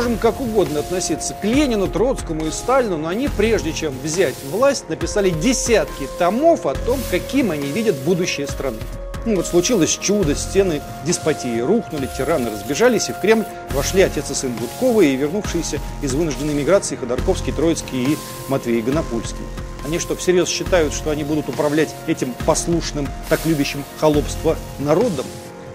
можем как угодно относиться к Ленину, Троцкому и Сталину, но они, прежде чем взять власть, написали десятки томов о том, каким они видят будущее страны. Ну вот случилось чудо, стены деспотии рухнули, тираны разбежались, и в Кремль вошли отец и сын Гудкова и вернувшиеся из вынужденной миграции Ходорковский, Троицкий и Матвей Гонопульский. Они что, всерьез считают, что они будут управлять этим послушным, так любящим холопство народом?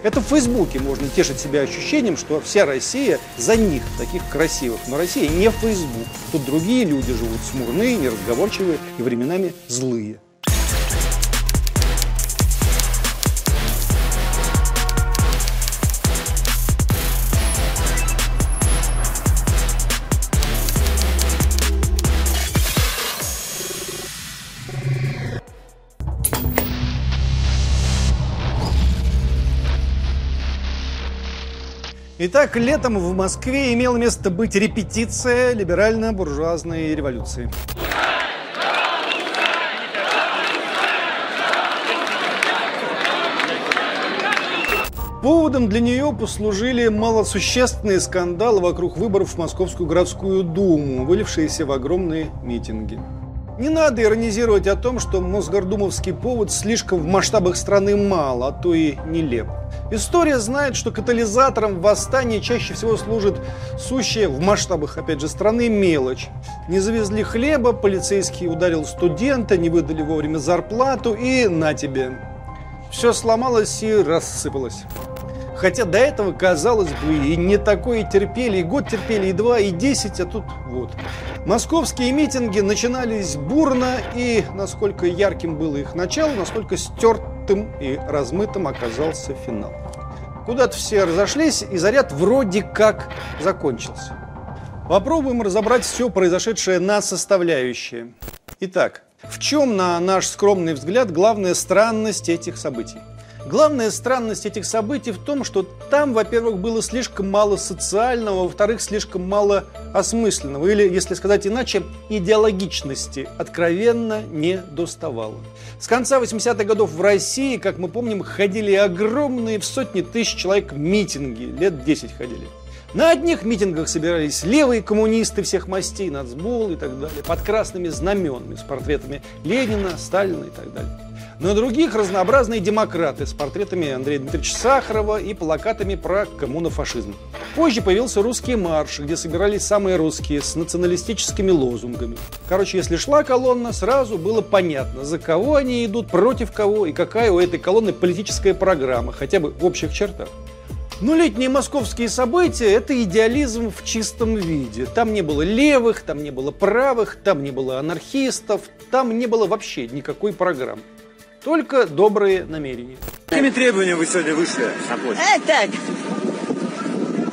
Это в Фейсбуке можно тешить себя ощущением, что вся Россия за них, таких красивых. Но Россия не Фейсбук. Тут другие люди живут смурные, неразговорчивые и временами злые. Итак, летом в Москве имела место быть репетиция либерально-буржуазной революции. Поводом для нее послужили малосущественные скандалы вокруг выборов в Московскую городскую думу, вылившиеся в огромные митинги. Не надо иронизировать о том, что Мосгордумовский повод слишком в масштабах страны мало, а то и нелеп. История знает, что катализатором восстания чаще всего служит сущая в масштабах, опять же, страны мелочь. Не завезли хлеба, полицейский ударил студента, не выдали вовремя зарплату и на тебе. Все сломалось и рассыпалось. Хотя до этого, казалось бы, и не такое терпели, и год терпели, и два, и десять, а тут вот. Московские митинги начинались бурно, и насколько ярким было их начало, насколько стертым и размытым оказался финал. Куда-то все разошлись, и заряд вроде как закончился. Попробуем разобрать все произошедшее на составляющие. Итак, в чем, на наш скромный взгляд, главная странность этих событий? Главная странность этих событий в том, что там, во-первых, было слишком мало социального, во-вторых, слишком мало осмысленного, или, если сказать иначе, идеологичности откровенно не доставало. С конца 80-х годов в России, как мы помним, ходили огромные в сотни тысяч человек митинги, лет 10 ходили. На одних митингах собирались левые коммунисты всех мастей, нацбол и так далее, под красными знаменами с портретами Ленина, Сталина и так далее. На других разнообразные демократы с портретами Андрея Дмитриевича Сахарова и плакатами про коммунофашизм. Позже появился русский марш, где собирались самые русские с националистическими лозунгами. Короче, если шла колонна, сразу было понятно, за кого они идут, против кого и какая у этой колонны политическая программа, хотя бы в общих чертах. Но летние московские события – это идеализм в чистом виде. Там не было левых, там не было правых, там не было анархистов, там не было вообще никакой программы. Только добрые намерения. Какими требованиями вы сегодня вышли на площадь? А так,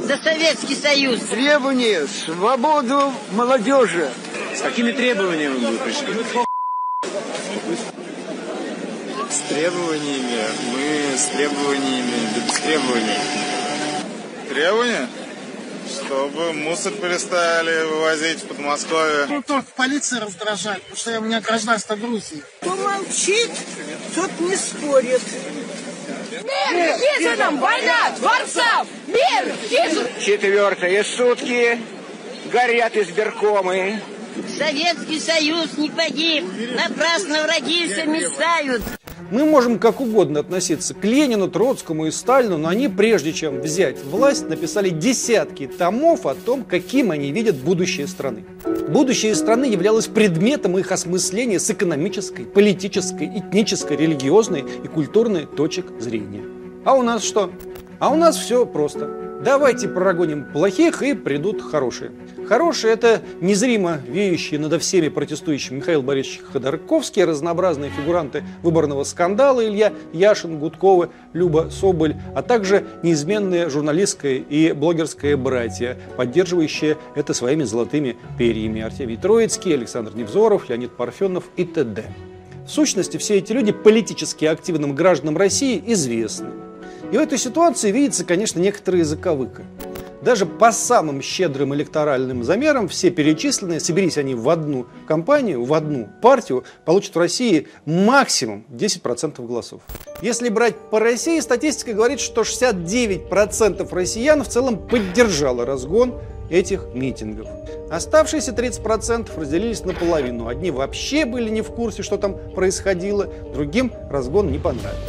за Советский Союз. Требования, свободу молодежи. С какими требованиями вы пришли? С требованиями. Мы с требованиями, да без требований. Требования? Чтобы мусор перестали вывозить в Подмосковье. Ну, только полиция раздражает, потому что у меня гражданство Грузии. Кто молчит, тот не спорит. Мир жителям война дворцов! Мир жителям! Четвертые сутки горят избиркомы. Советский Союз не погиб, напрасно враги все мешают. Мы можем как угодно относиться к Ленину, Троцкому и Сталину, но они, прежде чем взять власть, написали десятки томов о том, каким они видят будущее страны. Будущее страны являлось предметом их осмысления с экономической, политической, этнической, религиозной и культурной точек зрения. А у нас что? А у нас все просто. Давайте прогоним плохих и придут хорошие. Хорошие – это незримо веющие надо всеми протестующими Михаил Борисович Ходорковский, разнообразные фигуранты выборного скандала Илья Яшин, Гудкова, Люба Соболь, а также неизменные журналистское и блогерское братья, поддерживающие это своими золотыми перьями. Артемий Троицкий, Александр Невзоров, Леонид Парфенов и т.д. В сущности, все эти люди политически активным гражданам России известны. И в этой ситуации видится, конечно, некоторые заковыка. Даже по самым щедрым электоральным замерам все перечисленные, соберись они в одну компанию, в одну партию, получат в России максимум 10% голосов. Если брать по России, статистика говорит, что 69% россиян в целом поддержала разгон этих митингов. Оставшиеся 30% разделились наполовину. Одни вообще были не в курсе, что там происходило, другим разгон не понравился.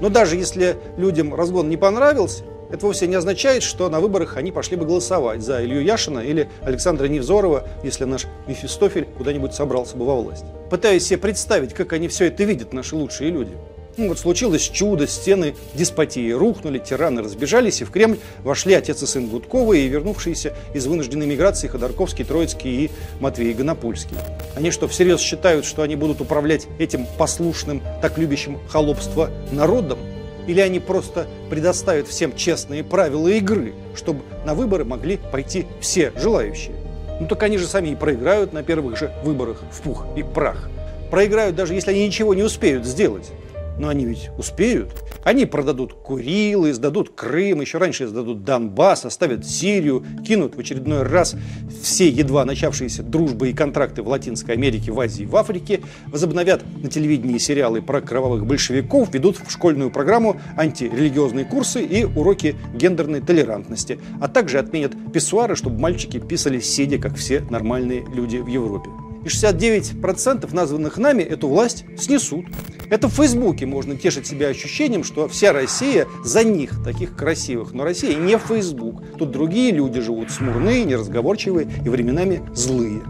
Но даже если людям разгон не понравился, это вовсе не означает, что на выборах они пошли бы голосовать за Илью Яшина или Александра Невзорова, если наш Мефистофель куда-нибудь собрался бы во власть. Пытаюсь себе представить, как они все это видят, наши лучшие люди. Ну, вот случилось чудо, стены деспотии рухнули, тираны разбежались, и в Кремль вошли отец и сын Гудкова и вернувшиеся из вынужденной миграции Ходорковский, Троицкий и Матвей Гонопульский. Они что, всерьез считают, что они будут управлять этим послушным, так любящим холопство народом? Или они просто предоставят всем честные правила игры, чтобы на выборы могли пойти все желающие? Ну так они же сами и проиграют на первых же выборах в пух и прах. Проиграют даже если они ничего не успеют сделать. Но они ведь успеют. Они продадут Курилы, сдадут Крым, еще раньше сдадут Донбасс, оставят Сирию, кинут в очередной раз все едва начавшиеся дружбы и контракты в Латинской Америке, в Азии, в Африке, возобновят на телевидении сериалы про кровавых большевиков, ведут в школьную программу антирелигиозные курсы и уроки гендерной толерантности, а также отменят писсуары, чтобы мальчики писали сидя, как все нормальные люди в Европе и 69% названных нами эту власть снесут. Это в Фейсбуке можно тешить себя ощущением, что вся Россия за них, таких красивых. Но Россия не Фейсбук. Тут другие люди живут, смурные, неразговорчивые и временами злые.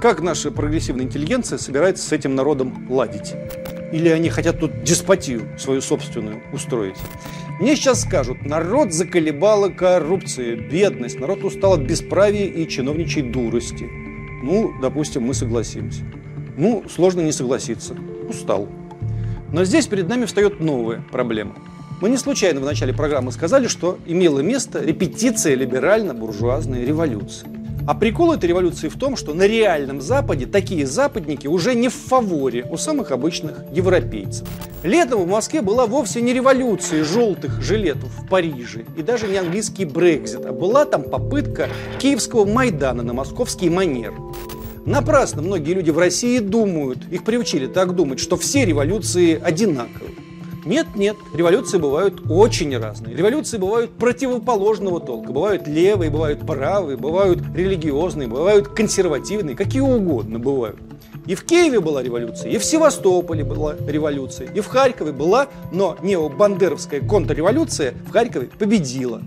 Как наша прогрессивная интеллигенция собирается с этим народом ладить? Или они хотят тут деспотию свою собственную устроить? Мне сейчас скажут, народ заколебала коррупция, бедность, народ устал от бесправия и чиновничьей дурости. Ну, допустим, мы согласимся. Ну, сложно не согласиться. Устал. Но здесь перед нами встает новая проблема. Мы не случайно в начале программы сказали, что имела место репетиция либерально-буржуазной революции. А прикол этой революции в том, что на реальном Западе такие западники уже не в фаворе у самых обычных европейцев. Летом в Москве была вовсе не революция желтых жилетов в Париже и даже не английский Брекзит, а была там попытка киевского Майдана на московский манер. Напрасно многие люди в России думают, их приучили так думать, что все революции одинаковы. Нет, нет, революции бывают очень разные. Революции бывают противоположного толка. Бывают левые, бывают правые, бывают религиозные, бывают консервативные, какие угодно бывают. И в Киеве была революция, и в Севастополе была революция, и в Харькове была, но необандеровская контрреволюция в Харькове победила.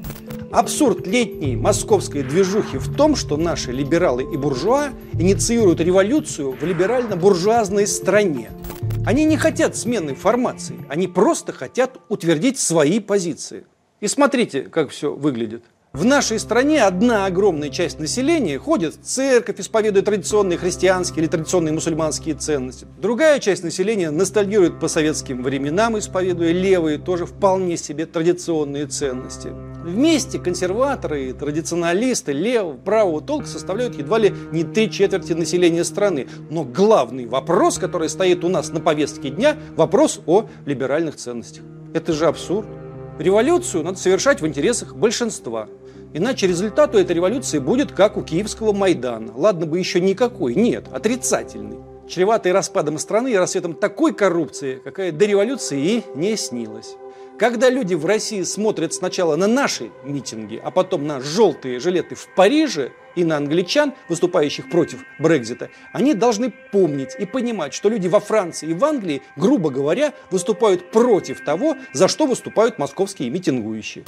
Абсурд летней московской движухи в том, что наши либералы и буржуа инициируют революцию в либерально-буржуазной стране. Они не хотят смены формации, они просто хотят утвердить свои позиции. И смотрите, как все выглядит. В нашей стране одна огромная часть населения ходит в церковь, исповедуя традиционные христианские или традиционные мусульманские ценности. Другая часть населения ностальгирует по советским временам, исповедуя левые, тоже вполне себе традиционные ценности. Вместе консерваторы и традиционалисты левого, правого толка составляют едва ли не три четверти населения страны. Но главный вопрос, который стоит у нас на повестке дня, вопрос о либеральных ценностях. Это же абсурд. Революцию надо совершать в интересах большинства. Иначе результат у этой революции будет как у киевского Майдана. Ладно бы еще никакой, нет, отрицательный. Чреватый распадом страны и рассветом такой коррупции, какая до революции и не снилась. Когда люди в России смотрят сначала на наши митинги, а потом на желтые жилеты в Париже и на англичан, выступающих против Брекзита, они должны помнить и понимать, что люди во Франции и в Англии, грубо говоря, выступают против того, за что выступают московские митингующие.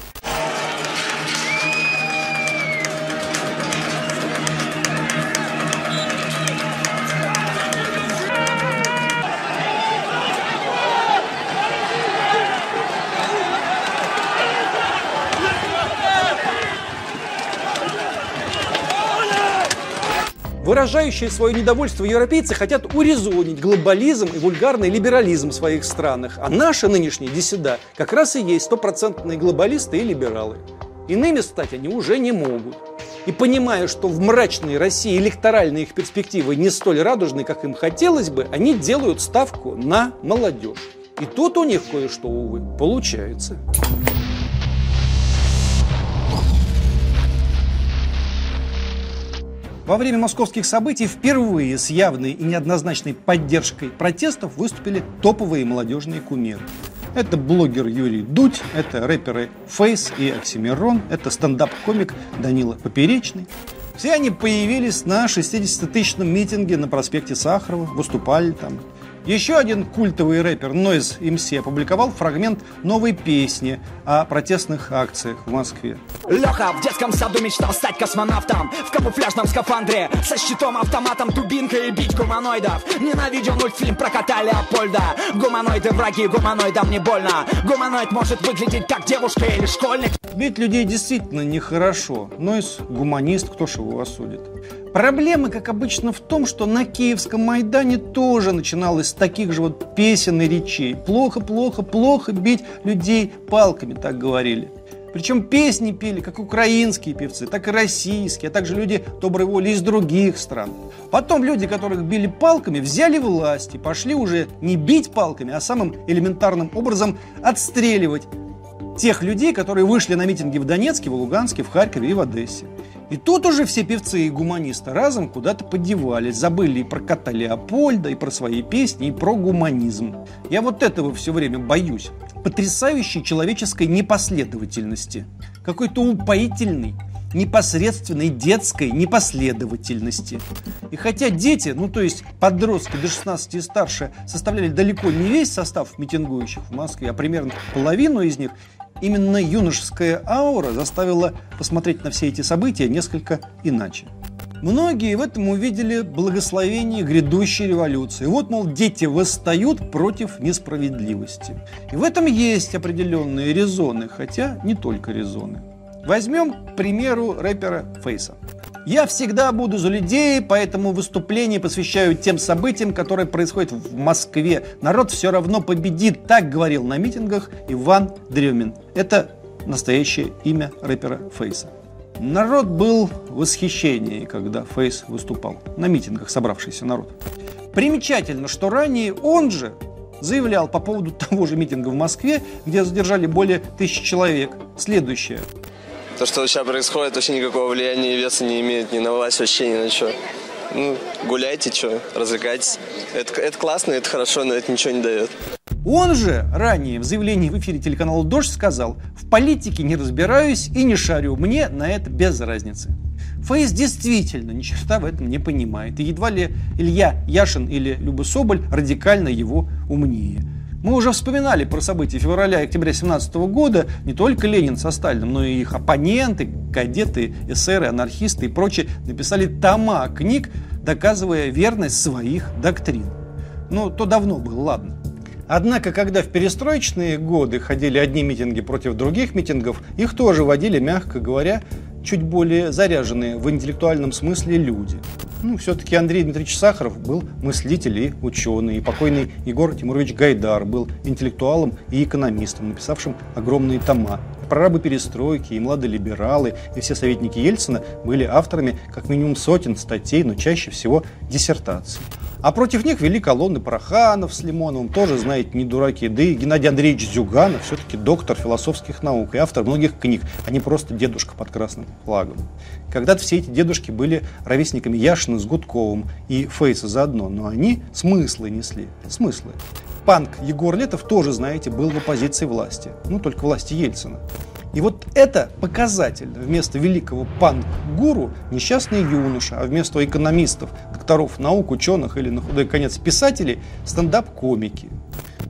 Выражающие свое недовольство европейцы хотят урезонить глобализм и вульгарный либерализм в своих странах. А наши нынешние диссида как раз и есть стопроцентные глобалисты и либералы. Иными стать они уже не могут. И понимая, что в мрачной России электоральные их перспективы не столь радужны, как им хотелось бы, они делают ставку на молодежь. И тут у них кое-что, увы, получается. Во время московских событий впервые с явной и неоднозначной поддержкой протестов выступили топовые молодежные кумиры. Это блогер Юрий Дудь, это рэперы Фейс и Оксимирон, это стендап-комик Данила Поперечный. Все они появились на 60-тысячном митинге на проспекте Сахарова, выступали там. Еще один культовый рэпер Noise MC опубликовал фрагмент новой песни о протестных акциях в Москве. Леха в детском саду мечтал стать космонавтом В камуфляжном скафандре Со щитом, автоматом, дубинкой и бить гуманоидов Ненавидел мультфильм про кота Леопольда Гуманоиды враги, гуманоидам не больно Гуманоид может выглядеть как девушка или школьник Бить людей действительно нехорошо. Нойс гуманист, кто ж его осудит. Проблема, как обычно, в том, что на Киевском Майдане тоже начиналось с таких же вот песен и речей. Плохо, плохо, плохо бить людей палками, так говорили. Причем песни пели как украинские певцы, так и российские, а также люди доброй воли из других стран. Потом люди, которых били палками, взяли власть и пошли уже не бить палками, а самым элементарным образом отстреливать тех людей, которые вышли на митинги в Донецке, в Луганске, в Харькове и в Одессе. И тут уже все певцы и гуманисты разом куда-то подевались, забыли и про кота Леопольда, и про свои песни, и про гуманизм. Я вот этого все время боюсь. Потрясающей человеческой непоследовательности. Какой-то упоительный непосредственной детской непоследовательности. И хотя дети, ну то есть подростки до 16 и старше, составляли далеко не весь состав митингующих в Москве, а примерно половину из них, именно юношеская аура заставила посмотреть на все эти события несколько иначе. Многие в этом увидели благословение грядущей революции. Вот, мол, дети восстают против несправедливости. И в этом есть определенные резоны, хотя не только резоны. Возьмем, к примеру, рэпера Фейса. Я всегда буду за людей, поэтому выступление посвящаю тем событиям, которые происходят в Москве. Народ все равно победит, так говорил на митингах Иван Древмин. Это настоящее имя рэпера Фейса. Народ был в восхищении, когда Фейс выступал. На митингах собравшийся народ. Примечательно, что ранее он же заявлял по поводу того же митинга в Москве, где задержали более тысячи человек. Следующее. То, что сейчас происходит, вообще никакого влияния и веса не имеет ни на власть, вообще ни на что. Ну, гуляйте, что, развлекайтесь. Это, это классно, это хорошо, но это ничего не дает. Он же ранее в заявлении в эфире телеканала «Дождь» сказал «В политике не разбираюсь и не шарю, мне на это без разницы». Фейс действительно ни черта в этом не понимает. И едва ли Илья Яшин или Люба Соболь радикально его умнее. Мы уже вспоминали про события февраля и октября 17 года. Не только Ленин со Сталиным, но и их оппоненты, кадеты, эсеры, анархисты и прочие написали тома книг, доказывая верность своих доктрин. Ну, то давно было, ладно. Однако, когда в перестроечные годы ходили одни митинги против других митингов, их тоже водили, мягко говоря, чуть более заряженные в интеллектуальном смысле люди. Ну, все-таки Андрей Дмитриевич Сахаров был мыслитель и ученый, и покойный Егор Тимурович Гайдар был интеллектуалом и экономистом, написавшим огромные тома. Прорабы перестройки, и младые либералы, и все советники Ельцина были авторами как минимум сотен статей, но чаще всего диссертаций. А против них вели колонны Проханов с Лимоновым, тоже, знаете, не дураки. Да и Геннадий Андреевич Зюганов, все-таки доктор философских наук и автор многих книг, а не просто дедушка под красным флагом. Когда-то все эти дедушки были ровесниками Яшина с Гудковым и Фейса заодно, но они смыслы несли. Смыслы. Панк Егор Летов тоже, знаете, был в оппозиции власти. Ну, только власти Ельцина. И вот это показательно. Вместо великого панк-гуру несчастный юноша, а вместо экономистов, докторов наук, ученых или, на худой конец, писателей, стендап-комики.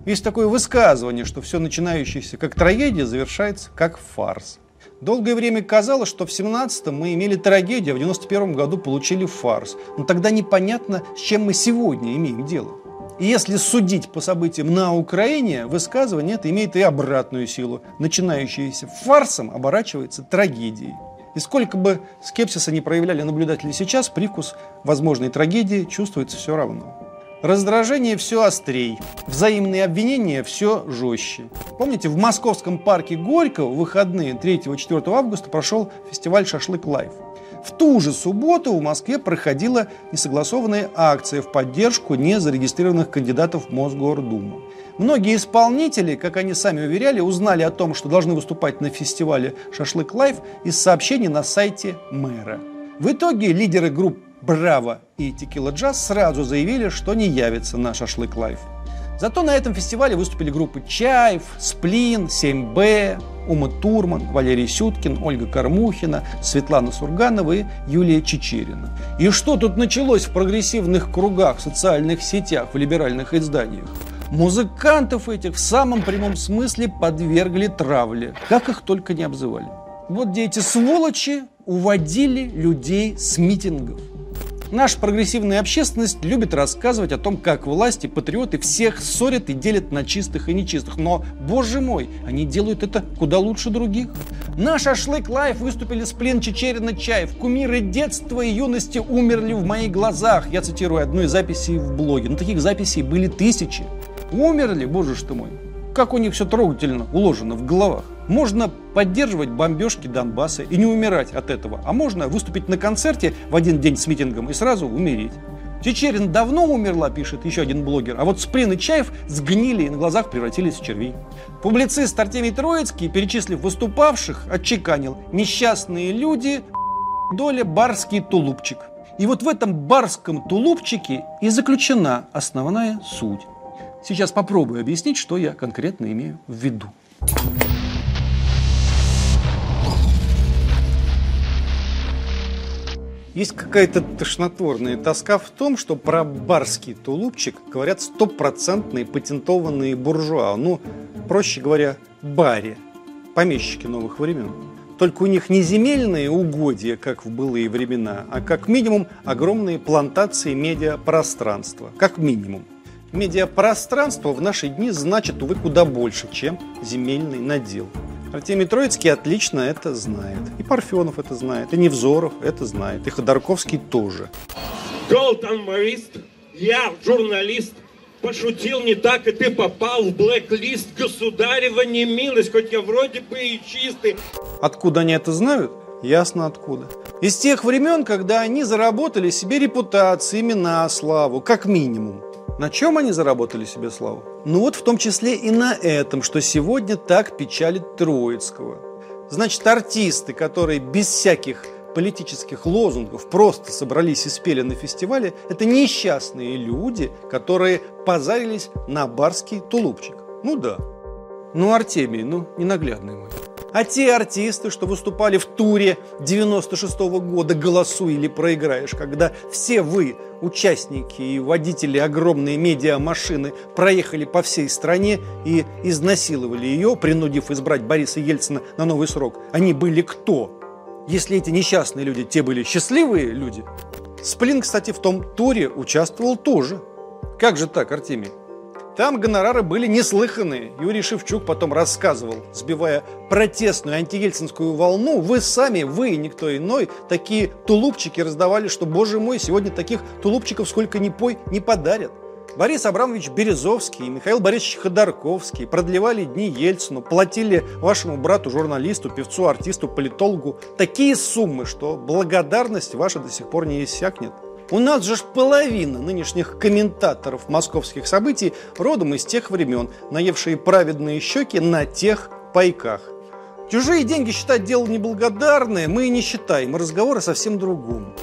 Есть такое высказывание, что все начинающееся как трагедия завершается как фарс. Долгое время казалось, что в 17-м мы имели трагедию, а в 91-м году получили фарс. Но тогда непонятно, с чем мы сегодня имеем дело. И если судить по событиям на Украине, высказывание это имеет и обратную силу. Начинающееся фарсом оборачивается трагедией. И сколько бы скепсиса не проявляли наблюдатели сейчас, привкус возможной трагедии чувствуется все равно. Раздражение все острей, взаимные обвинения все жестче. Помните, в московском парке Горького в выходные 3-4 августа прошел фестиваль «Шашлык Live». В ту же субботу в Москве проходила несогласованная акция в поддержку незарегистрированных кандидатов в Мосгордуму. Многие исполнители, как они сами уверяли, узнали о том, что должны выступать на фестивале «Шашлык Live» из сообщений на сайте мэра. В итоге лидеры групп «Браво» и «Tequilajazzz» сразу заявили, что не явятся на «Шашлык Live». Зато на этом фестивале выступили группы «Чайф», «Сплин», «7Б», Uma2rman, Валерий Сюткин, Ольга Кормухина, Светлана Сурганова и Юлия Чечерина. И что тут началось в прогрессивных кругах, в социальных сетях, в либеральных изданиях? Музыкантов этих в самом прямом смысле подвергли травле, как их только не обзывали. Вот где эти сволочи уводили людей с митингов. Наша прогрессивная общественность любит рассказывать о том, как власти, патриоты всех ссорят и делят на чистых и нечистых. Но, боже мой, они делают это куда лучше других. На шашлык лайф выступили с плен Чечерина Чаев. Кумиры детства и юности умерли в моих глазах. Я цитирую одну из записей в блоге. Но таких записей были тысячи. Умерли, боже ты мой. Как у них все трогательно уложено в головах. Можно поддерживать бомбежки Донбасса и не умирать от этого. А можно выступить на концерте в один день с митингом и сразу умереть. Чечерин давно умерла, пишет еще один блогер, а вот Сплин и Чаев сгнили и на глазах превратились в червей. Публицист Артемий Троицкий, перечислив выступавших, отчеканил «Несчастные люди, доля барский тулупчик». И вот в этом барском тулупчике и заключена основная суть. Сейчас попробую объяснить, что я конкретно имею в виду. Есть какая-то тошнотворная тоска в том, что про барский тулупчик говорят стопроцентные патентованные буржуа. Ну, проще говоря, баре, помещики новых времен. Только у них не земельные угодья, как в былые времена, а как минимум огромные плантации медиапространства. Как минимум. Медиапространство в наши дни значит, увы, куда больше, чем земельный надел. Артемий Троицкий отлично это знает. И Парфенов это знает, и Невзоров это знает, и Ходорковский тоже. Голтон Морист, я журналист, пошутил не так, и ты попал в блэк-лист государева немилость, хоть я вроде бы и чистый. Откуда они это знают? Ясно откуда. Из тех времен, когда они заработали себе репутацию, имена, славу, как минимум. На чем они заработали себе славу? Ну вот в том числе и на этом, что сегодня так печалит Троицкого. Значит, артисты, которые без всяких политических лозунгов просто собрались и спели на фестивале, это несчастные люди, которые позарились на барский тулупчик. Ну да. Ну, Артемий, ну, ненаглядный мой. А те артисты, что выступали в туре 96 -го года «Голосуй или проиграешь», когда все вы, участники и водители огромной медиамашины, проехали по всей стране и изнасиловали ее, принудив избрать Бориса Ельцина на новый срок, они были кто? Если эти несчастные люди, те были счастливые люди. Сплин, кстати, в том туре участвовал тоже. Как же так, Артемий? Там гонорары были неслыханные. Юрий Шевчук потом рассказывал, сбивая протестную антиельцинскую волну. Вы сами, вы и никто иной, такие тулупчики раздавали, что, боже мой, сегодня таких тулупчиков сколько ни пой, не подарят. Борис Абрамович Березовский и Михаил Борисович Ходорковский продлевали дни Ельцину, платили вашему брату-журналисту, певцу, артисту, политологу такие суммы, что благодарность ваша до сих пор не иссякнет. У нас же ж половина нынешних комментаторов московских событий родом из тех времен, наевшие праведные щеки на тех пайках. Чужие деньги считать дело неблагодарное мы и не считаем, и разговоры совсем другом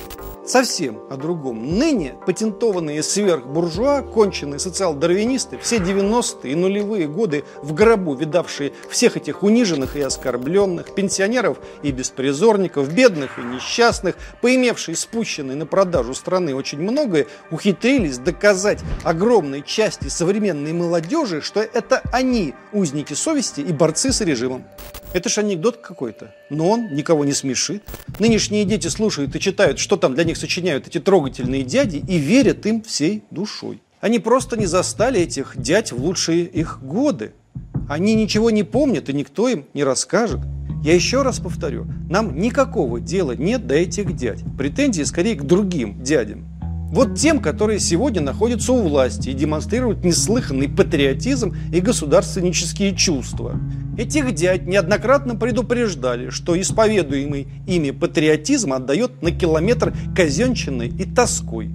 совсем о другом. Ныне патентованные сверхбуржуа, конченые социал-дарвинисты, все 90-е и нулевые годы в гробу видавшие всех этих униженных и оскорбленных, пенсионеров и беспризорников, бедных и несчастных, поимевшие спущенные на продажу страны очень многое, ухитрились доказать огромной части современной молодежи, что это они узники совести и борцы с режимом. Это ж анекдот какой-то. Но он никого не смешит. Нынешние дети слушают и читают, что там для них сочиняют эти трогательные дяди, и верят им всей душой. Они просто не застали этих дядь в лучшие их годы. Они ничего не помнят, и никто им не расскажет. Я еще раз повторю, нам никакого дела нет до этих дядь. Претензии скорее к другим дядям. Вот тем, которые сегодня находятся у власти и демонстрируют неслыханный патриотизм и государственнические чувства. Этих дядь неоднократно предупреждали, что исповедуемый ими патриотизм отдает на километр казенщиной и тоской.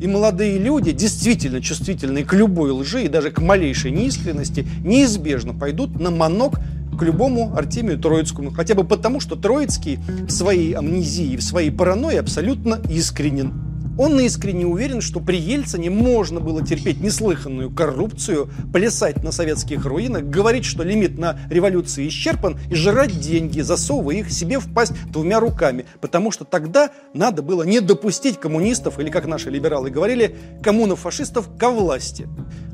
И молодые люди, действительно чувствительные к любой лжи и даже к малейшей неискренности, неизбежно пойдут на манок к любому Артемию Троицкому. Хотя бы потому, что Троицкий в своей амнезии, в своей паранойи абсолютно искренен. Он искренне уверен, что при Ельцине можно было терпеть неслыханную коррупцию, плясать на советских руинах, говорить, что лимит на революции исчерпан, и жрать деньги, засовывая их себе в пасть двумя руками. Потому что тогда надо было не допустить коммунистов, или как наши либералы говорили, коммунов-фашистов ко власти.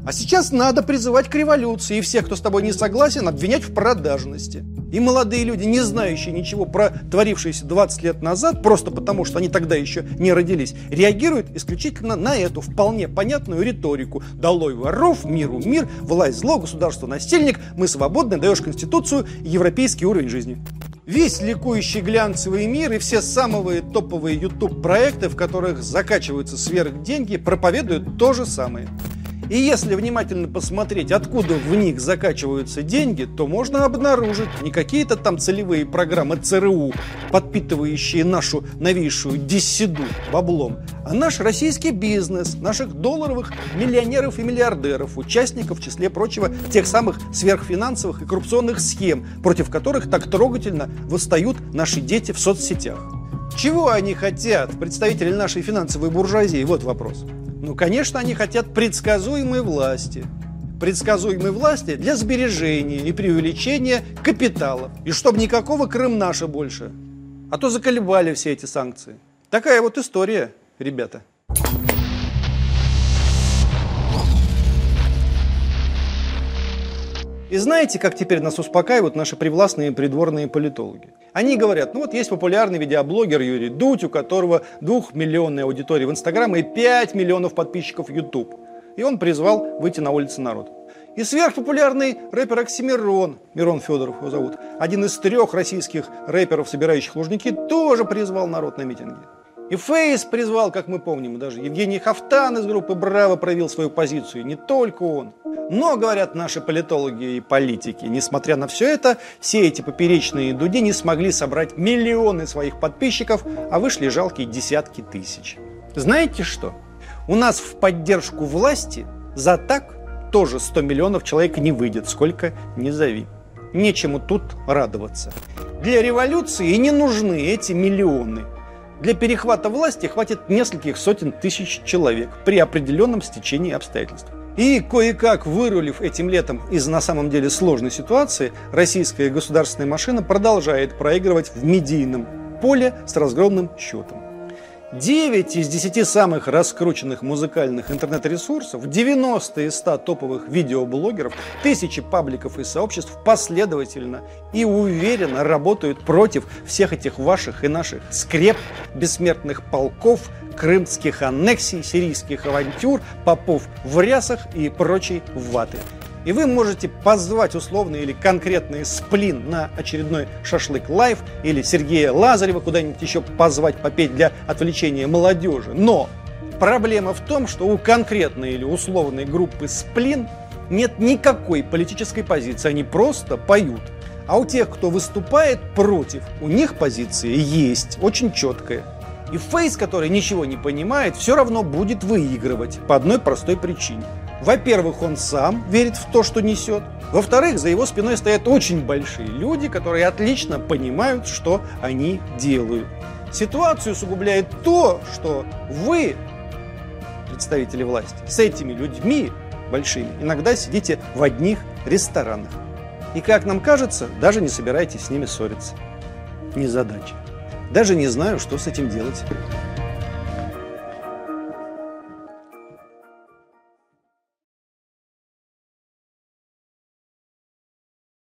А сейчас надо призывать к революции и всех, кто с тобой не согласен, обвинять в продажности. И молодые люди, не знающие ничего про творившееся 20 лет назад, просто потому что они тогда еще не родились, реагируют исключительно на эту вполне понятную риторику. Долой воров, миру мир, власть зло, государство насильник, мы свободны, даешь конституцию европейский уровень жизни. Весь ликующий глянцевый мир и все самые топовые YouTube проекты, в которых закачиваются сверх деньги, проповедуют то же самое. И если внимательно посмотреть, откуда в них закачиваются деньги, то можно обнаружить не какие-то там целевые программы ЦРУ, подпитывающие нашу новейшую диссиду баблом, а наш российский бизнес, наших долларовых миллионеров и миллиардеров, участников, в числе прочего, тех самых сверхфинансовых и коррупционных схем, против которых так трогательно восстают наши дети в соцсетях. Чего они хотят, представители нашей финансовой буржуазии? Вот вопрос. Ну, конечно, они хотят предсказуемой власти. Предсказуемой власти для сбережения и преувеличения капитала. И чтобы никакого Крым наша больше. А то заколебали все эти санкции. Такая вот история, ребята. И знаете, как теперь нас успокаивают наши привластные придворные политологи? Они говорят, ну вот есть популярный видеоблогер Юрий Дудь, у которого двухмиллионная аудитория в Инстаграм и 5 миллионов подписчиков в YouTube. И он призвал выйти на улицы народ. И сверхпопулярный рэпер Оксимирон, Мирон Федоров его зовут, один из трех российских рэперов, собирающих лужники, тоже призвал народ на митинги. И Фейс призвал, как мы помним, даже Евгений Хафтан из группы «Браво» проявил свою позицию, не только он. Но, говорят наши политологи и политики, несмотря на все это, все эти поперечные дуди не смогли собрать миллионы своих подписчиков, а вышли жалкие десятки тысяч. Знаете что? У нас в поддержку власти за так тоже 100 миллионов человек не выйдет, сколько не зови. Нечему тут радоваться. Для революции не нужны эти миллионы. Для перехвата власти хватит нескольких сотен тысяч человек при определенном стечении обстоятельств. И кое-как вырулив этим летом из на самом деле сложной ситуации, российская государственная машина продолжает проигрывать в медийном поле с разгромным счетом. 9 из 10 самых раскрученных музыкальных интернет-ресурсов, 90 из 100 топовых видеоблогеров, тысячи пабликов и сообществ последовательно и уверенно работают против всех этих ваших и наших скреп, бессмертных полков, крымских аннексий, сирийских авантюр, попов в рясах и прочей ваты. И вы можете позвать условный или конкретный сплин на очередной шашлык live или Сергея Лазарева куда-нибудь еще позвать попеть для отвлечения молодежи. Но проблема в том, что у конкретной или условной группы сплин нет никакой политической позиции, они просто поют. А у тех, кто выступает против, у них позиция есть, очень четкая. И Фейс, который ничего не понимает, все равно будет выигрывать по одной простой причине. Во-первых, он сам верит в то, что несет. Во-вторых, за его спиной стоят очень большие люди, которые отлично понимают, что они делают. Ситуацию усугубляет то, что вы, представители власти, с этими людьми большими иногда сидите в одних ресторанах. И, как нам кажется, даже не собираетесь с ними ссориться. Незадача. Даже не знаю, что с этим делать.